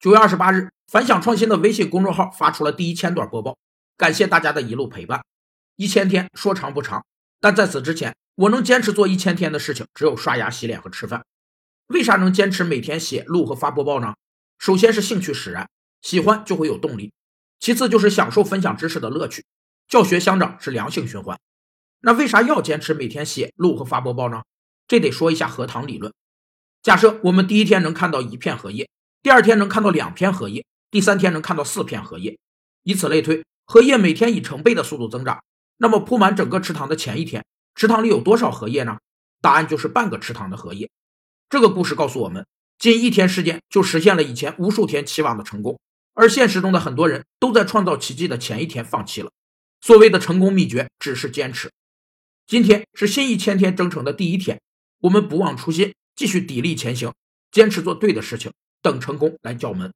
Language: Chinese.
九月二十八日，反响创新的微信公众号发出了第一千段播报，感谢大家的一路陪伴。一千天说长不长，但在此之前，我能坚持做一千天的事情，只有刷牙、洗脸和吃饭。为啥能坚持每天写、录和发播报呢？首先是兴趣使然，喜欢就会有动力；其次就是享受分享知识的乐趣，教学相长是良性循环。那为啥要坚持每天写、录和发播报呢？这得说一下荷塘理论。假设我们第一天能看到一片荷叶。第二天能看到两片荷叶，第三天能看到四片荷叶，以此类推，荷叶每天以成倍的速度增长。那么铺满整个池塘的前一天，池塘里有多少荷叶呢？答案就是半个池塘的荷叶。这个故事告诉我们，仅一天时间就实现了以前无数天期望的成功，而现实中的很多人都在创造奇迹的前一天放弃了。所谓的成功秘诀只是坚持。今天是新一千天征程的第一天，我们不忘初心，继续砥砺前行，坚持做对的事情。等成功来叫门。